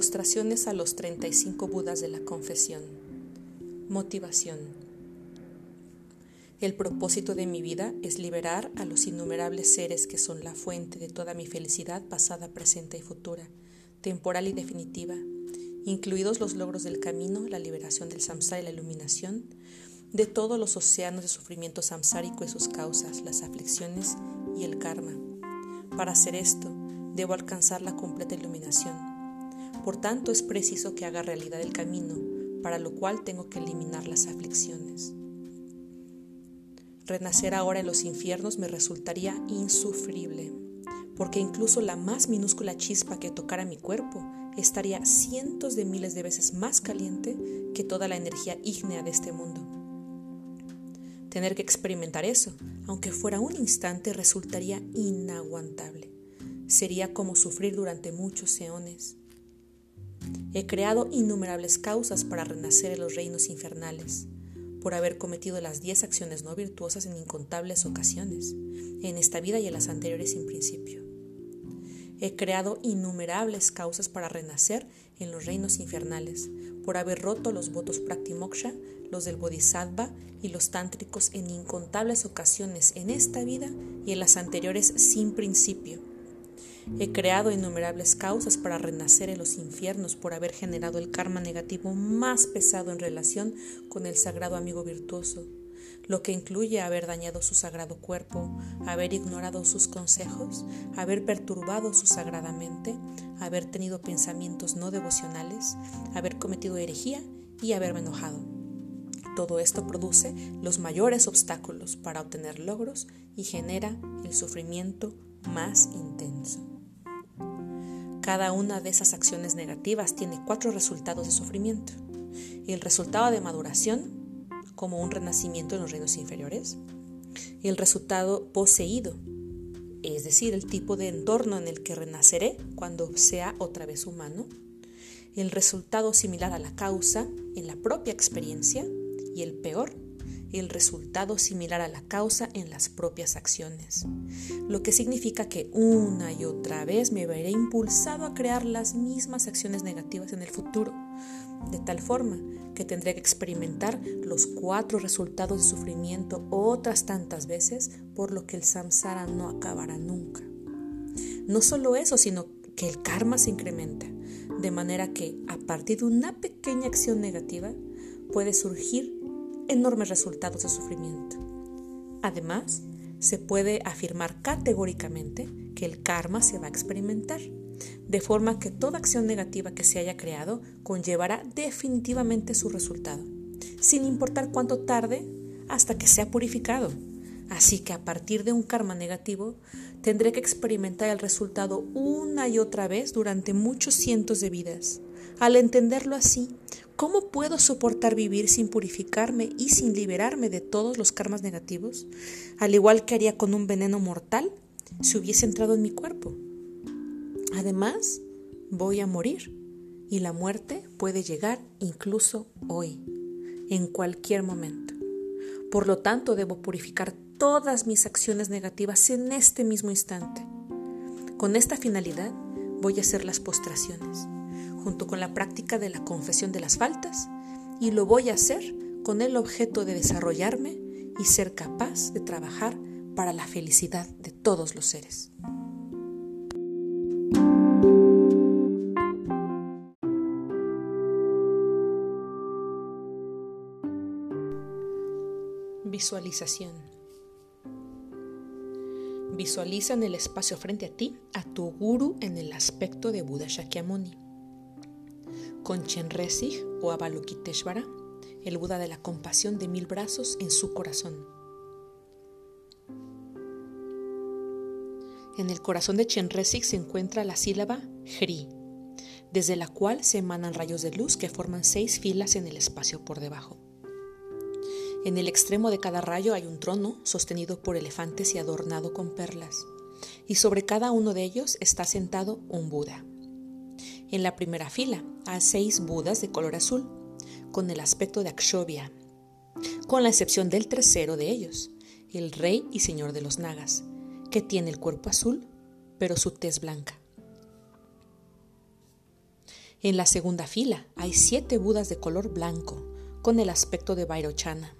Postraciones a los 35 Budas de la Confesión. Motivación. El propósito de mi vida es liberar a los innumerables seres que son la fuente de toda mi felicidad pasada, presente y futura, temporal y definitiva, incluidos los logros del camino, la liberación del samsara y la iluminación, de todos los océanos de sufrimiento samsárico y sus causas, las aflicciones y el karma. Para hacer esto, debo alcanzar la completa iluminación. Por tanto, es preciso que haga realidad el camino, para lo cual tengo que eliminar las aflicciones. Renacer ahora en los infiernos me resultaría insufrible, porque incluso la más minúscula chispa que tocara mi cuerpo estaría cientos de miles de veces más caliente que toda la energía ígnea de este mundo. Tener que experimentar eso, aunque fuera un instante, resultaría inaguantable. Sería como sufrir durante muchos eones. He creado innumerables causas para renacer en los reinos infernales, por haber cometido las diez acciones no virtuosas en incontables ocasiones, en esta vida y en las anteriores sin principio. He creado innumerables causas para renacer en los reinos infernales, por haber roto los votos praktimoksha, los del bodhisattva y los tántricos en incontables ocasiones en esta vida y en las anteriores sin principio He creado innumerables causas para renacer en los infiernos por haber generado el karma negativo más pesado en relación con el sagrado amigo virtuoso, lo que incluye haber dañado su sagrado cuerpo, haber ignorado sus consejos, haber perturbado su sagrada mente, haber tenido pensamientos no devocionales, haber cometido herejía y haberme enojado. Todo esto produce los mayores obstáculos para obtener logros y genera el sufrimiento más intenso. Cada una de esas acciones negativas tiene cuatro resultados de sufrimiento. El resultado de maduración, como un renacimiento en los reinos inferiores. El resultado poseído, es decir, el tipo de entorno en el que renaceré cuando sea otra vez humano. El resultado similar a la causa en la propia experiencia. Y el peor, el resultado similar a la causa en las propias acciones, lo que significa que una y otra vez me veré impulsado a crear las mismas acciones negativas en el futuro, de tal forma que tendré que experimentar los cuatro resultados de sufrimiento otras tantas veces, por lo que el samsara no acabará nunca. No solo eso, sino que el karma se incrementa, de manera que a partir de una pequeña acción negativa puede surgir enormes resultados de sufrimiento. Además, se puede afirmar categóricamente que el karma se va a experimentar, de forma que toda acción negativa que se haya creado conllevará definitivamente su resultado, sin importar cuánto tarde hasta que sea purificado. Así que a partir de un karma negativo, tendré que experimentar el resultado una y otra vez durante muchos cientos de vidas. Al entenderlo así, ¿Cómo puedo soportar vivir sin purificarme y sin liberarme de todos los karmas negativos, al igual que haría con un veneno mortal si hubiese entrado en mi cuerpo? Además, voy a morir y la muerte puede llegar incluso hoy, en cualquier momento. Por lo tanto, debo purificar todas mis acciones negativas en este mismo instante. Con esta finalidad voy a hacer las postraciones junto con la práctica de la confesión de las faltas y lo voy a hacer con el objeto de desarrollarme y ser capaz de trabajar para la felicidad de todos los seres. Visualización. Visualiza en el espacio frente a ti a tu guru en el aspecto de Buda Shakyamuni con Chenresig o Avalokiteshvara, el Buda de la compasión de mil brazos en su corazón. En el corazón de Chenresig se encuentra la sílaba Hri, desde la cual se emanan rayos de luz que forman seis filas en el espacio por debajo. En el extremo de cada rayo hay un trono sostenido por elefantes y adornado con perlas, y sobre cada uno de ellos está sentado un Buda. En la primera fila hay seis Budas de color azul, con el aspecto de Akshobhya, con la excepción del tercero de ellos, el rey y señor de los Nagas, que tiene el cuerpo azul, pero su tez blanca. En la segunda fila hay siete Budas de color blanco, con el aspecto de Vairochana.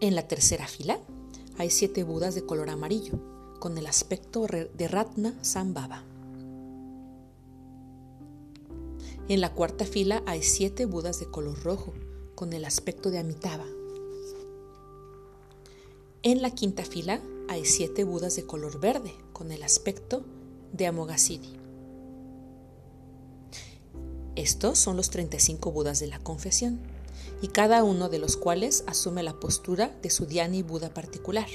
En la tercera fila hay siete Budas de color amarillo, con el aspecto de Ratna Sambhava. En la cuarta fila hay siete Budas de color rojo, con el aspecto de Amitabha. En la quinta fila hay siete Budas de color verde, con el aspecto de Amoghasiddhi. Estos son los 35 Budas de la confesión, y cada uno de los cuales asume la postura de su Dhyani Buda particular.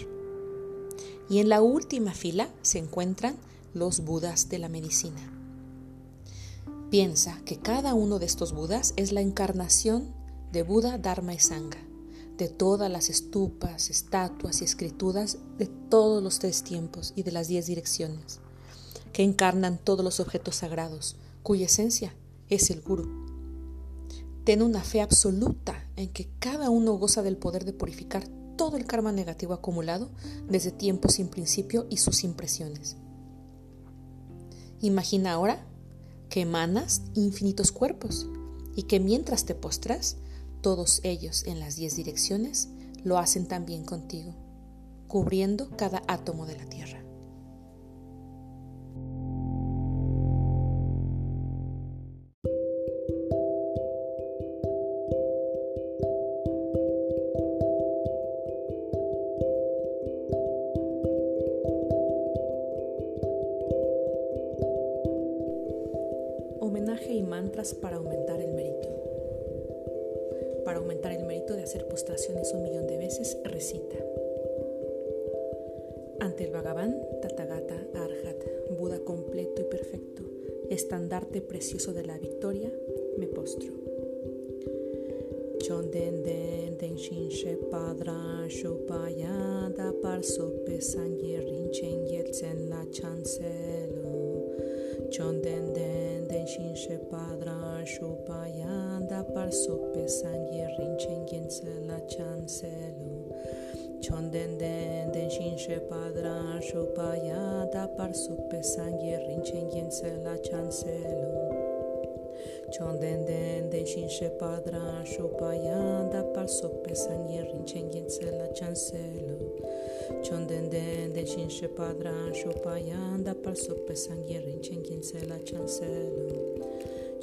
Y en la última fila se encuentran los Budas de la medicina. Piensa que cada uno de estos Budas es la encarnación de Buda, Dharma y Sangha, de todas las estupas, estatuas y escrituras de todos los tres tiempos y de las diez direcciones, que encarnan todos los objetos sagrados, cuya esencia es el gurú. Ten una fe absoluta en que cada uno goza del poder de purificar todo el karma negativo acumulado desde tiempos sin principio y sus impresiones. Imagina ahora que emanas infinitos cuerpos y que mientras te postras, todos ellos en las diez direcciones lo hacen también contigo, cubriendo cada átomo de la tierra. Padra shupayanda par sope sangye rinchen gense la chancelo chonden den den shin she padra shupayanda par sope sangye rinchen gense la chancelo chonden den den shin she padra shupayanda par sope sangye rinchen gense la chancelo chonden den den shin she padra shupayanda par sope sangye rinchen gense la chancelo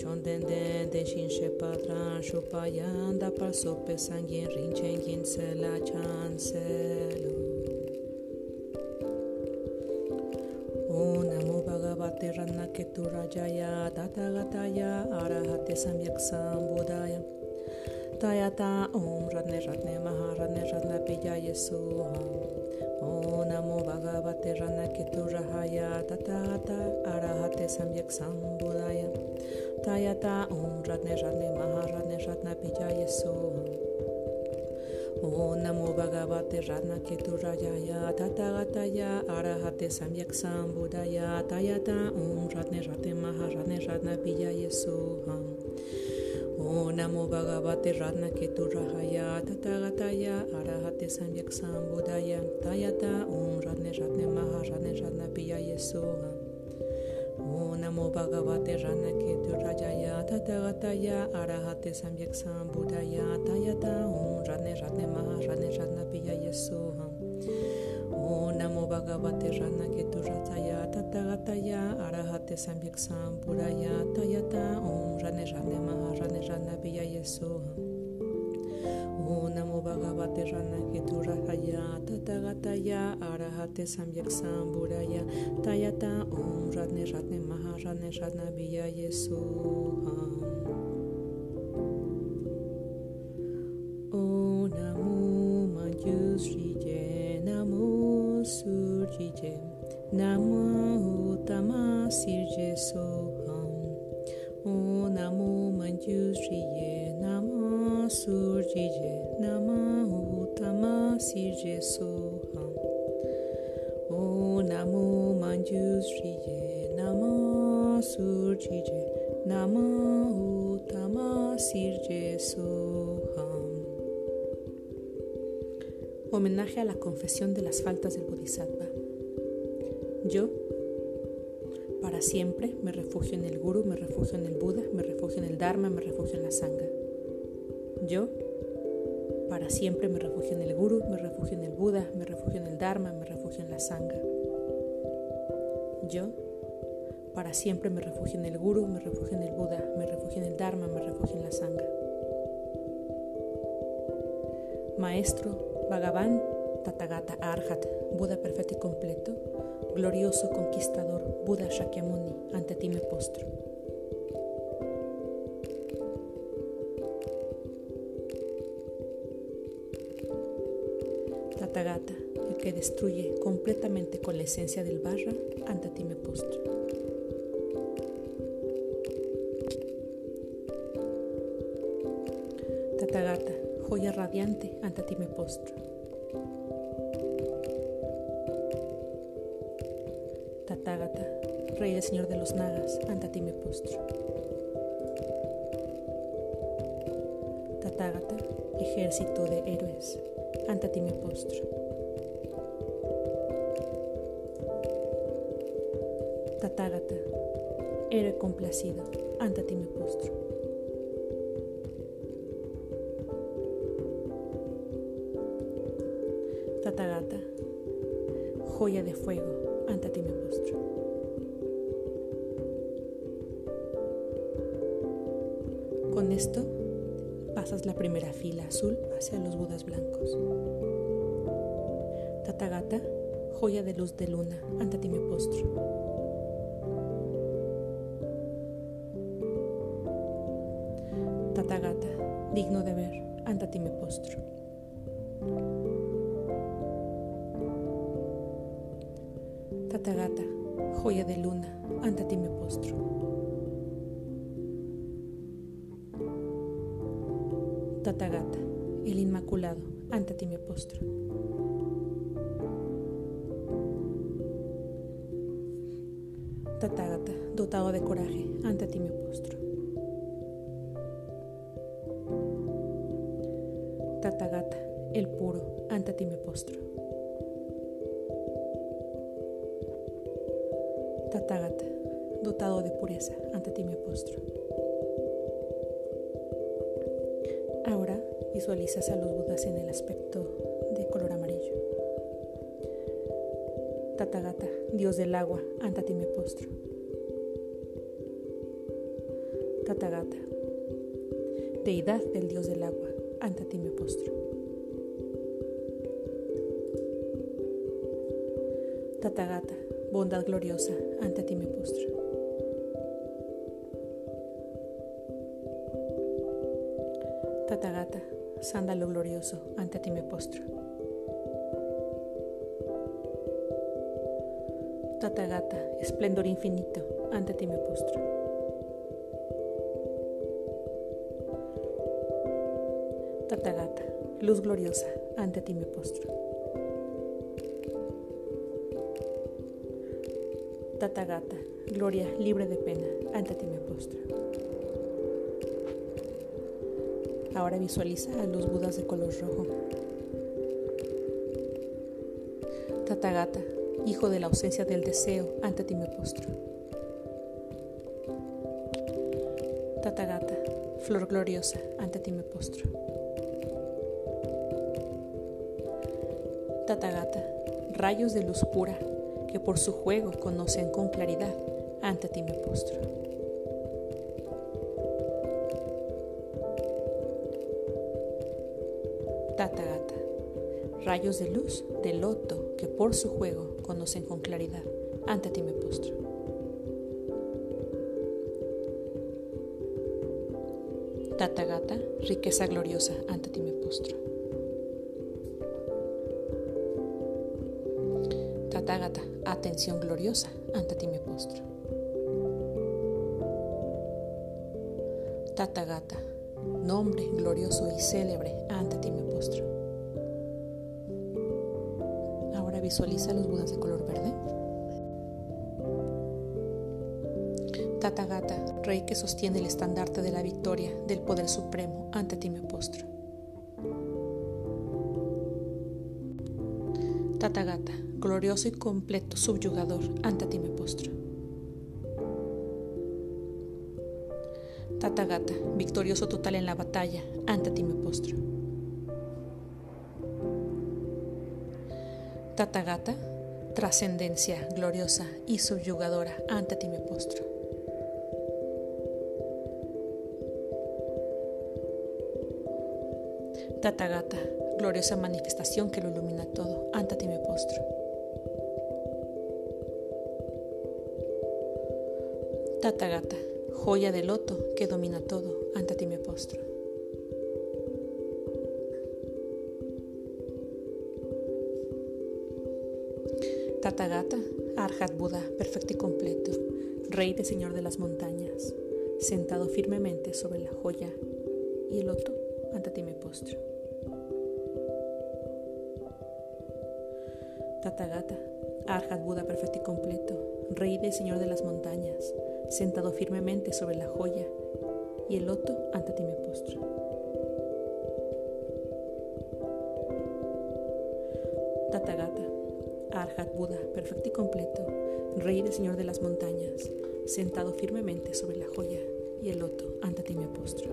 Chondendente shinche patran shupayanda par sope sangien rinchengin se la chancelo. Om namo bhagavate rannaketurajaya tatagataya arahate samyak sambodaya. Tayata om ratne ratne maha ratne ratna pijaya suha. Om namo bhagavate rannaketurajaya tatagata arahate samyak sambodaya. Tayata Om Radne Radne Maharadne Radna Pijaya Soham Om Namo Bhagavate Radna Keturajaya Tatagataya Arahate Samyak Sambudaya Tayata Om Radne Radne Maharadne Radna Pijaya Soham Om Namo Bhagavate Radna Keturahaya Tatagataya Arahate Samyak Sambudaya Tayata Om Radne Radne Maharadne Radna Pijaya Soham Namo Bhagavate Ranaketu Rajaya Tatagataya Arahate Samyak Sambudaya Tayata Om Rane Rane Maha Rane Rana Piyaya Soham Om Namo Bhagavate Ranaketu Rajaya Tatagataya Arahate Samyak Sambudaya Tayata Om Rane Rane Maha Rane Rana Piyaya Soham Om Namo Bhagavate Ranaketu Rajaya Tatagataya Arahate Samyak Sambudaya Tayata Om Rane Rane Maha Rane Rana Viyaye Soham. O Namo Manjusriye Namo Surjiye Namo Uttama Sirje Soham. O Namo Namo Namo Uttama Sirje Soham. O Namo Manjusriye surgije nama utama sirje soham. Homenaje a la confesión de las faltas del Bodhisattva. Yo, Para siempre me refugio en el Guru, me refugio en el Buda, me refugio en el Dharma, me refugio en la Sangha. Yo, para siempre me refugio en el Guru, me refugio en el Buda, me refugio en el Dharma, me refugio en la Sangha. Yo, para siempre me refugio en el Guru, me refugio en el Buda, me refugio en el Dharma, me refugio en la Sangha. Maestro, Bhagavan, Tathagata Arhat, Buda perfecto y completo, glorioso conquistador, Buda Shakyamuni, ante ti me postro. Que destruye completamente con la esencia del barra, ante ti me postro. Tathagata, joya radiante, ante ti me postro. Tathagata, Rey del Señor de los Nagas, ante ti me postro. Tathagata, ejército de héroes, ante ti Tathagata, héroe complacido, ante ti me postro. Tathagata, joya de fuego, ante ti me postro. Con esto pasas la primera fila azul hacia los budas blancos. Tathagata, joya de luz de luna, ante ti me postro. De luna, ante ti me postro. Tathagata, el Inmaculado, ante ti me postro. Tathagata, dotado de coraje, ante ti me postro. Tathagata, el puro, ante ti me postro. Dotado de pureza, ante ti me postro. Ahora visualizas a los budas en el aspecto de color amarillo. Tathagata, dios del agua, ante ti me postro. Tathagata, deidad del dios del agua, ante ti me postro. Tathagata, bondad gloriosa, ante ti me postro. Tathagata, sándalo glorioso, ante ti me postro. Tathagata, esplendor infinito, ante ti me postro. Tathagata, luz gloriosa, ante ti me postro. Tathagata, gloria libre de pena, ante ti me postro. Ahora visualiza a los budas de color rojo. Tathagata, hijo de la ausencia del deseo, ante ti me postro. Tathagata, flor gloriosa, ante ti me postro. Tathagata, rayos de luz pura, que por su juego conocen con claridad, ante ti me postro. Tathagata, rayos de luz de loto que por su juego conocen con claridad, ante ti me postro. Tathagata, riqueza gloriosa, ante ti me postro. Tathagata, atención gloriosa, ante ti me postro. Tathagata, nombre glorioso y célebre, ante ti me postro. Ahora visualiza los budas de color verde. Tathagata, rey que sostiene el estandarte de la victoria del poder supremo, ante ti me postro. Tathagata, glorioso y completo subyugador, ante ti me postro. Tathagata, victorioso total en la batalla, ante ti me postro. Tathagata, trascendencia gloriosa y subyugadora, ante ti me postro. Tathagata, gloriosa manifestación que lo ilumina todo, ante ti me postro. Tathagata, joya de loto que domina todo, ante ti me postro. Tathagata, Arhat Buda, perfecto y completo, Rey de Señor de las montañas, sentado firmemente sobre la joya y el loto, ante ti me postro. Tathagata, Arhat Buda, perfecto y completo, Rey de Señor de las montañas, sentado firmemente sobre la joya y el loto, ante ti me postro. Tathagata, Arhat Buda, perfecto y completo, Rey del Señor de las montañas, sentado firmemente sobre la joya y el loto, ante ti me postro.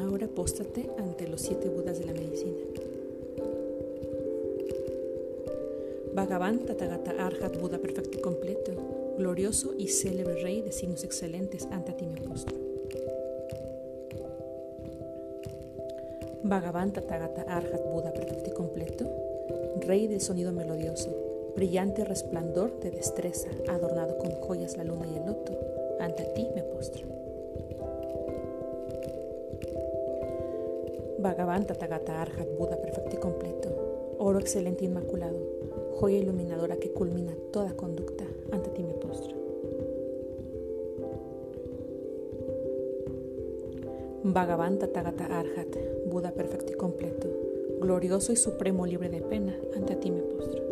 Ahora póstrate ante los siete Budas de la medicina. Bhagavan Tathagata Arhat Buda perfecto y completo, glorioso y célebre Rey de signos excelentes, ante ti me postro. Bhagavan Tathagata Arhat Buda perfecto y completo, Rey del sonido melodioso, brillante resplandor de destreza, adornado con joyas la luna y el loto, ante ti me postro. Bhagavan Tathagata Arhat Buda perfecto y completo, oro excelente e inmaculado, joya iluminadora que culmina toda conducta, ante ti me postro. Bhagavan Tathagata Arhat, Buda perfecto y completo, glorioso y supremo libre de pena, ante ti me postro.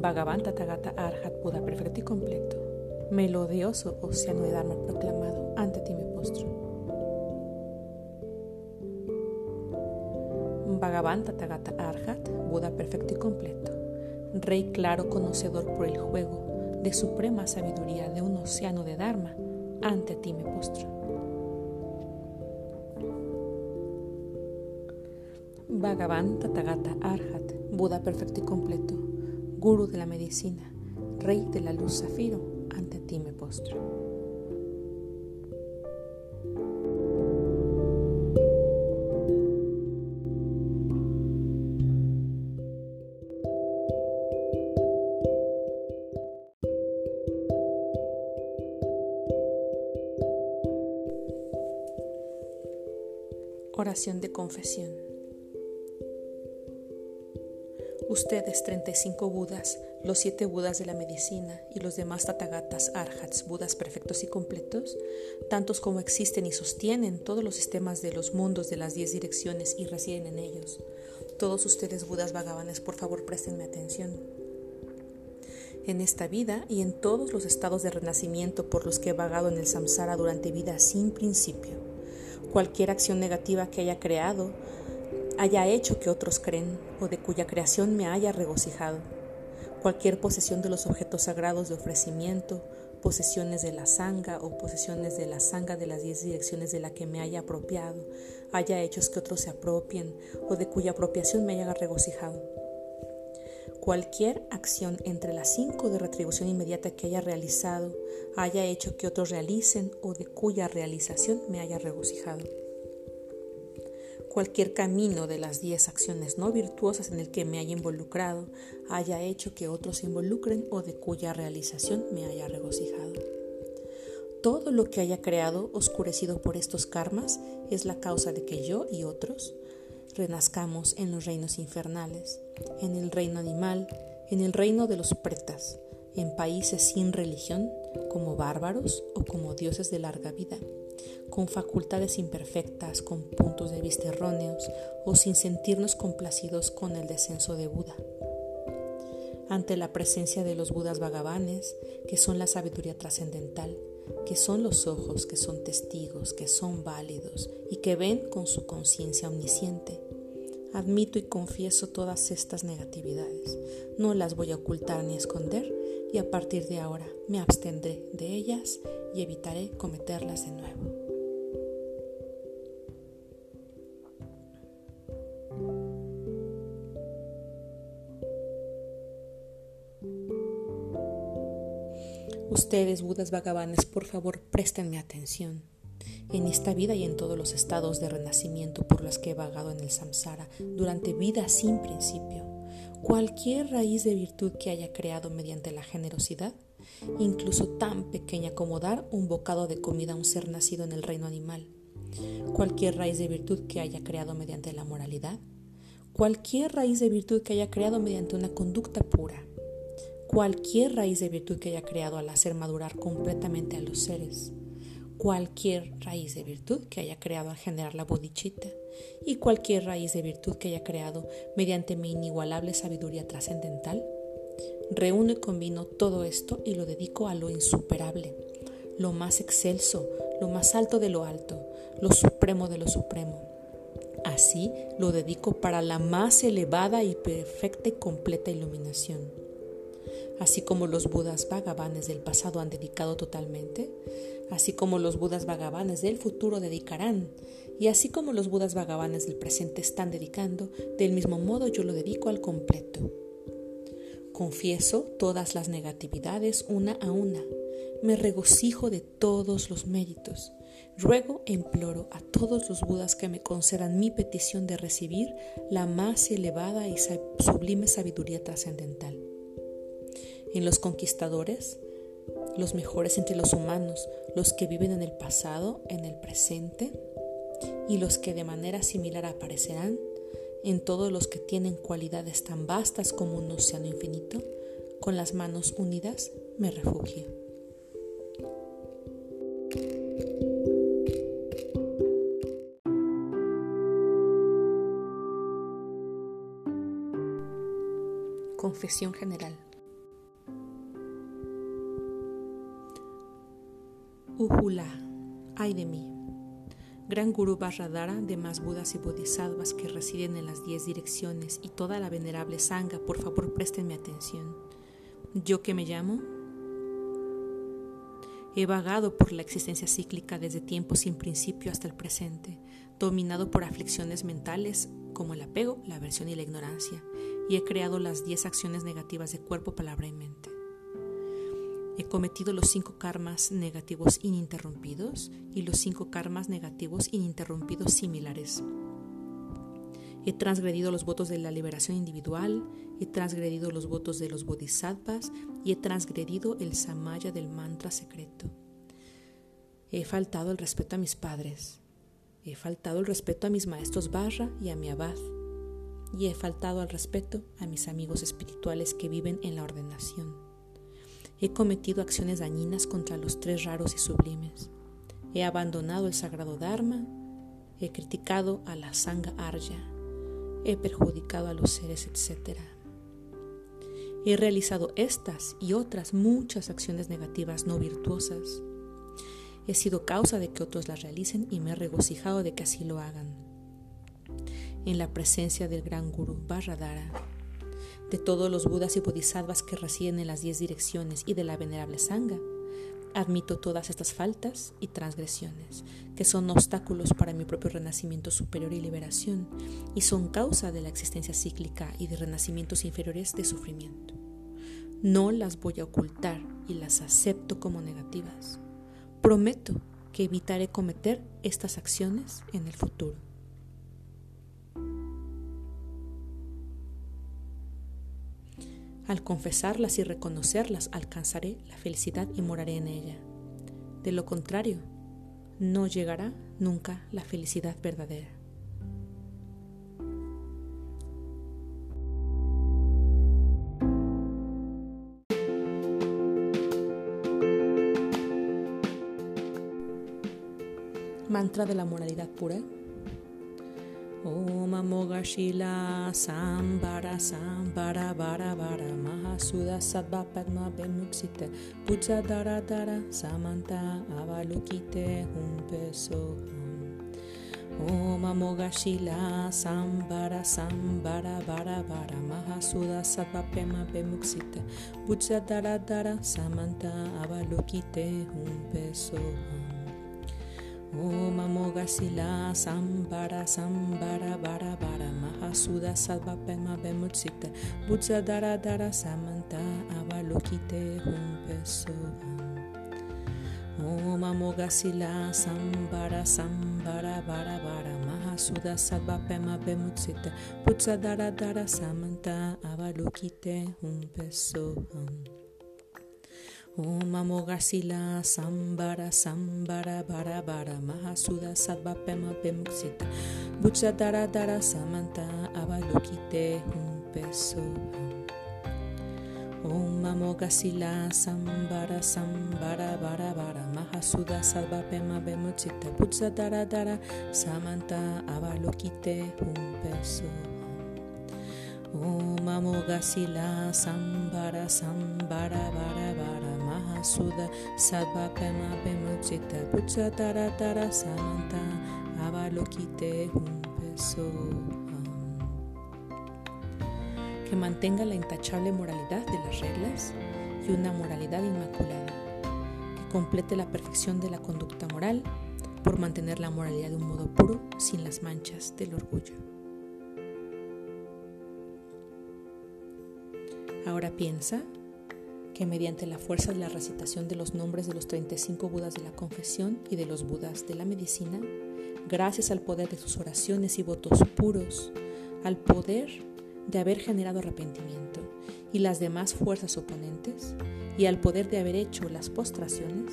Bhagavan Tathagata Arhat, Buda perfecto y completo, melodioso océano de Dharma proclamado, ante ti me postro. Bhagavan Tathagata Arhat, Buda perfecto y completo, Rey claro conocedor por el juego de suprema sabiduría de un océano de Dharma, ante ti me postro. Bhagavan Tathagata Arhat, Buda perfecto y completo, Guru de la medicina, Rey de la luz zafiro, ante ti me postro. Oración de confesión. Ustedes, 35 Budas, los siete Budas de la medicina y los demás Tathagatas, Arhats, Budas perfectos y completos, tantos como existen y sostienen todos los sistemas de los mundos de las diez direcciones y residen en ellos. Todos ustedes, Budas vagabanes, por favor prestenme atención. En esta vida y en todos los estados de renacimiento por los que he vagado en el samsara durante vida sin principio cualquier acción negativa que haya creado, haya hecho que otros creen o de cuya creación me haya regocijado, cualquier posesión de los objetos sagrados de ofrecimiento, posesiones de la sanga o posesiones de la sanga de las diez direcciones de la que me haya apropiado, haya hecho que otros se apropien o de cuya apropiación me haya regocijado cualquier acción entre las cinco de retribución inmediata que haya realizado haya hecho que otros realicen o de cuya realización me haya regocijado. Cualquier camino de las diez acciones no virtuosas en el que me haya involucrado haya hecho que otros se involucren o de cuya realización me haya regocijado. Todo lo que haya creado oscurecido por estos karmas es la causa de que yo y otros renazcamos en los reinos infernales, en el reino animal, en el reino de los pretas, en países sin religión, como bárbaros o como dioses de larga vida, con facultades imperfectas, con puntos de vista erróneos o sin sentirnos complacidos con el descenso de Buda. Ante la presencia de los Budas vagabanes, que son la sabiduría trascendental, que son los ojos, que son testigos, que son válidos y que ven con su conciencia omnisciente, Admito y confieso todas estas negatividades. No las voy a ocultar ni esconder y a partir de ahora me abstendré de ellas y evitaré cometerlas de nuevo. Ustedes, Budas vagabanes, por favor, préstenme atención. En esta vida y en todos los estados de renacimiento por los que he vagado en el samsara durante vida sin principio, cualquier raíz de virtud que haya creado mediante la generosidad, incluso tan pequeña como dar un bocado de comida a un ser nacido en el reino animal, cualquier raíz de virtud que haya creado mediante la moralidad, cualquier raíz de virtud que haya creado mediante una conducta pura, cualquier raíz de virtud que haya creado al hacer madurar completamente a los seres, cualquier raíz de virtud que haya creado al generar la bodichita y cualquier raíz de virtud que haya creado mediante mi inigualable sabiduría trascendental, reúno y combino todo esto y lo dedico a lo insuperable, lo más excelso, lo más alto de lo alto, lo supremo de lo supremo. Así lo dedico para la más elevada y perfecta y completa iluminación así como los budas vagabanes del pasado han dedicado totalmente, así como los budas vagabanes del futuro dedicarán, y así como los budas vagabanes del presente están dedicando, del mismo modo yo lo dedico al completo. Confieso todas las negatividades una a una, me regocijo de todos los méritos, ruego imploro a todos los budas que me concedan mi petición de recibir la más elevada y sublime sabiduría trascendental en los conquistadores, los mejores entre los humanos, los que viven en el pasado, en el presente, y los que de manera similar aparecerán en todos los que tienen cualidades tan vastas como un océano infinito, con las manos unidas me refugio. Confesión general. Ujula, ay de mí. Gran Guru Vajradhara, demás Budas y Bodhisattvas que residen en las diez direcciones y toda la venerable Sangha, por favor préstenme atención. Yo que me llamo, he vagado por la existencia cíclica desde tiempos sin principio hasta el presente, dominado por aflicciones mentales como el apego, la aversión y la ignorancia, y he creado las diez acciones negativas de cuerpo, palabra y mente. He cometido los cinco karmas negativos ininterrumpidos y los cinco karmas negativos ininterrumpidos similares. He transgredido los votos de la liberación individual, he transgredido los votos de los bodhisattvas y he transgredido el samaya del mantra secreto. He faltado el respeto a mis padres, he faltado el respeto a mis maestros barra y a mi abad, y he faltado al respeto a mis amigos espirituales que viven en la ordenación. He cometido acciones dañinas contra los tres raros y sublimes. He abandonado el sagrado Dharma. He criticado a la Sangha Arya. He perjudicado a los seres, etc. He realizado estas y otras muchas acciones negativas no virtuosas. He sido causa de que otros las realicen y me he regocijado de que así lo hagan. En la presencia del gran Guru Vajradhara, de todos los Budas y Bodhisattvas que residen en las diez direcciones y de la venerable Sangha, admito todas estas faltas y transgresiones, que son obstáculos para mi propio renacimiento superior y liberación, y son causa de la existencia cíclica y de renacimientos inferiores de sufrimiento. No las voy a ocultar y las acepto como negativas. Prometo que evitaré cometer estas acciones en el futuro. Al confesarlas y reconocerlas alcanzaré la felicidad y moraré en ella. De lo contrario, no llegará nunca la felicidad verdadera. Mantra de la moralidad pura. Om Amogashila Sambara Sambara Bara Bara Mahasuda Sattva Padma Bemuksite Puja Dara Dara Samanta Avalukite Humpe Soham. Om Amogashila Sambara Sambara Bara Bara Mahasuda Satvapema Bemuksita Buddha Dara Dara Samanta Avalokite Hum Pesoham Om Amogasila Sambara Sambara Bara Bara Mahasuda Sadvapema Bemutsita Butsa Dara Dara Samanta Avalokite Hum Pesoham Om Amogasila Sambara Sambara Bara Bara Mahasuda Sadvapema Bemutsita Butsa Dara Dara Samanta Avalokite Hum Pesoham Om Amogasila Sambara Sambara Bara Bara Mahasuda Sattva Pema Pemuksita Bucha Dara Dara Samanta Avalokite Hum Peso Sambara Sambara Bara Bara Mahasuda Sattva Pema Pemuksita Bucha Dara Dara Samanta Avalokite Hum Peso Om Amogasila Sambara Sambara Bara Bara Mahasuda Sadva Pema Pemuchita Pucha Tara Tara Samanta Avalokite Hum Que mantenga la intachable moralidad de las reglas y una moralidad inmaculada. Que complete la perfección de la conducta moral por mantener la moralidad de un modo puro sin las manchas del orgullo. Ahora piensa que mediante la fuerza de la recitación de los nombres de los 35 Budas de la confesión y de los Budas de la medicina, gracias al poder de sus oraciones y votos puros, al poder de haber generado arrepentimiento y las demás fuerzas oponentes, y al poder de haber hecho las postraciones,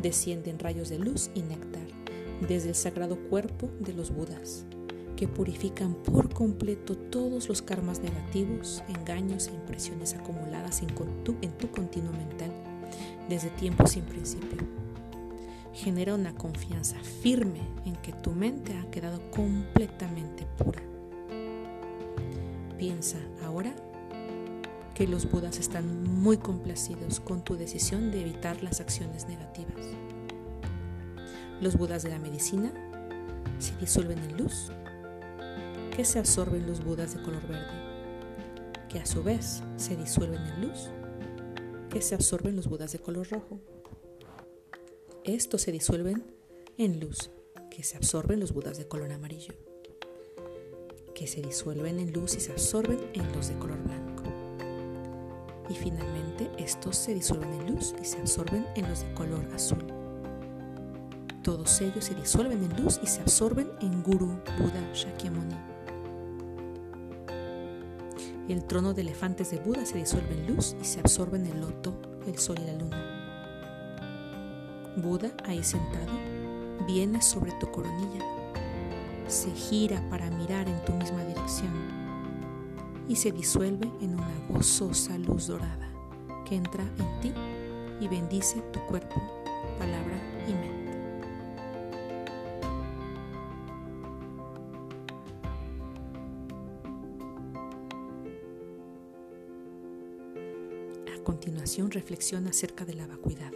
descienden rayos de luz y néctar desde el sagrado cuerpo de los Budas que purifican por completo todos los karmas negativos, engaños e impresiones acumuladas en tu, continuo mental desde tiempos sin principio. Genera una confianza firme en que tu mente ha quedado completamente pura. Piensa ahora que los Budas están muy complacidos con tu decisión de evitar las acciones negativas. Los Budas de la medicina se disuelven en luz que se absorben los budas de color verde, que a su vez se disuelven en luz, que se absorben los budas de color rojo. Estos se disuelven en luz, que se absorben los budas de color amarillo, que se disuelven en luz y se absorben en los de color blanco. Y finalmente estos se disuelven en luz y se absorben en los de color azul. Todos ellos se disuelven en luz y se absorben en Guru Buda Shakyamuni. El trono de elefantes de Buda se disuelve en luz y se absorbe en el loto, el sol y la luna. Buda, ahí sentado, viene sobre tu coronilla, se gira para mirar en tu misma dirección y se disuelve en una gozosa luz dorada que entra en ti y bendice tu cuerpo, palabra y mente. Continuación reflexiona acerca de la vacuidad.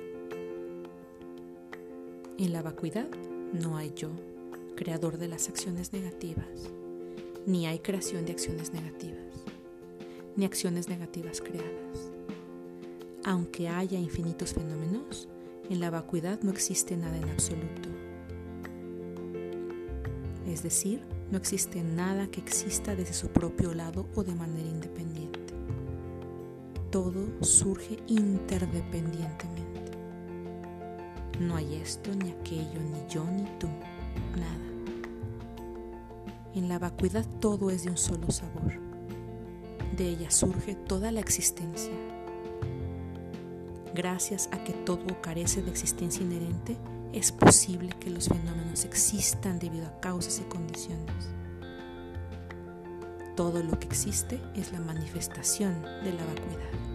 En la vacuidad no hay yo, creador de las acciones negativas, ni hay creación de acciones negativas, ni acciones negativas creadas. Aunque haya infinitos fenómenos, en la vacuidad no existe nada en absoluto. Es decir, no existe nada que exista desde su propio lado o de manera independiente todo surge interdependientemente. No hay esto, ni aquello, ni yo, ni tú, nada. En la vacuidad todo es de un solo sabor. De ella surge toda la existencia. Gracias a que todo carece de existencia inherente, es posible que los fenómenos existan debido a causas y condiciones. Todo lo que existe es la manifestación de la vacuidad.